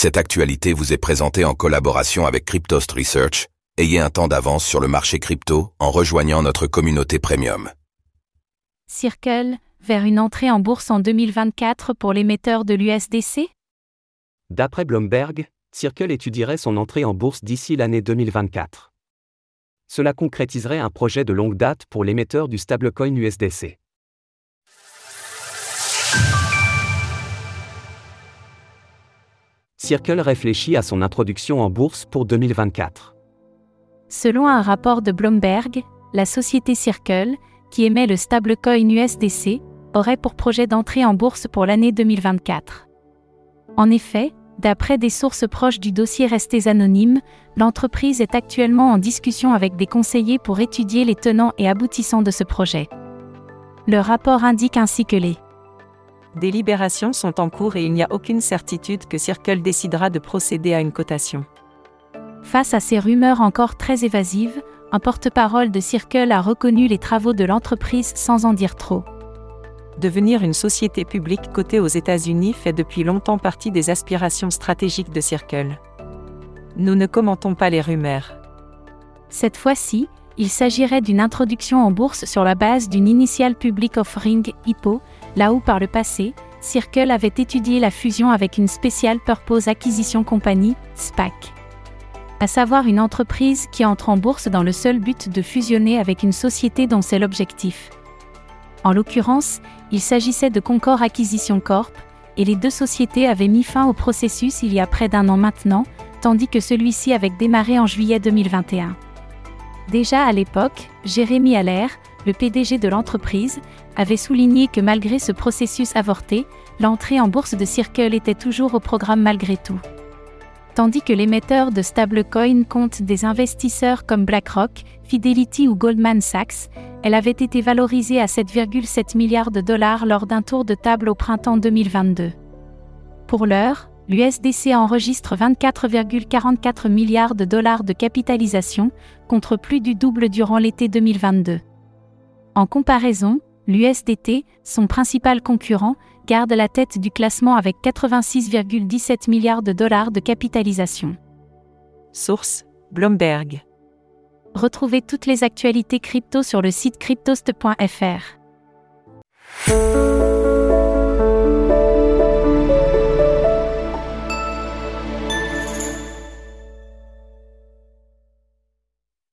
Cette actualité vous est présentée en collaboration avec Cryptost Research. Ayez un temps d'avance sur le marché crypto en rejoignant notre communauté premium. Circle, vers une entrée en bourse en 2024 pour l'émetteur de l'USDC D'après Bloomberg, Circle étudierait son entrée en bourse d'ici l'année 2024. Cela concrétiserait un projet de longue date pour l'émetteur du stablecoin USDC. Circle réfléchit à son introduction en bourse pour 2024. Selon un rapport de Bloomberg, la société Circle, qui émet le stablecoin USDC, aurait pour projet d'entrer en bourse pour l'année 2024. En effet, d'après des sources proches du dossier restés anonymes, l'entreprise est actuellement en discussion avec des conseillers pour étudier les tenants et aboutissants de ce projet. Le rapport indique ainsi que les des libérations sont en cours et il n'y a aucune certitude que Circle décidera de procéder à une cotation. Face à ces rumeurs encore très évasives, un porte-parole de Circle a reconnu les travaux de l'entreprise sans en dire trop. Devenir une société publique cotée aux États-Unis fait depuis longtemps partie des aspirations stratégiques de Circle. Nous ne commentons pas les rumeurs. Cette fois-ci, il s'agirait d'une introduction en bourse sur la base d'une Initial Public Offering IPO, là où par le passé, Circle avait étudié la fusion avec une Special Purpose Acquisition Company, SPAC. À savoir une entreprise qui entre en bourse dans le seul but de fusionner avec une société dont c'est l'objectif. En l'occurrence, il s'agissait de Concor Acquisition Corp, et les deux sociétés avaient mis fin au processus il y a près d'un an maintenant, tandis que celui-ci avait démarré en juillet 2021. Déjà à l'époque, Jérémy Allaire, le PDG de l'entreprise, avait souligné que malgré ce processus avorté, l'entrée en bourse de Circle était toujours au programme malgré tout. Tandis que l'émetteur de stablecoin compte des investisseurs comme BlackRock, Fidelity ou Goldman Sachs, elle avait été valorisée à 7,7 milliards de dollars lors d'un tour de table au printemps 2022. Pour l'heure, l'USDC enregistre 24,44 milliards de dollars de capitalisation, contre plus du double durant l'été 2022. En comparaison, l'USDT, son principal concurrent, garde la tête du classement avec 86,17 milliards de dollars de capitalisation. Source Bloomberg. Retrouvez toutes les actualités crypto sur le site cryptost.fr.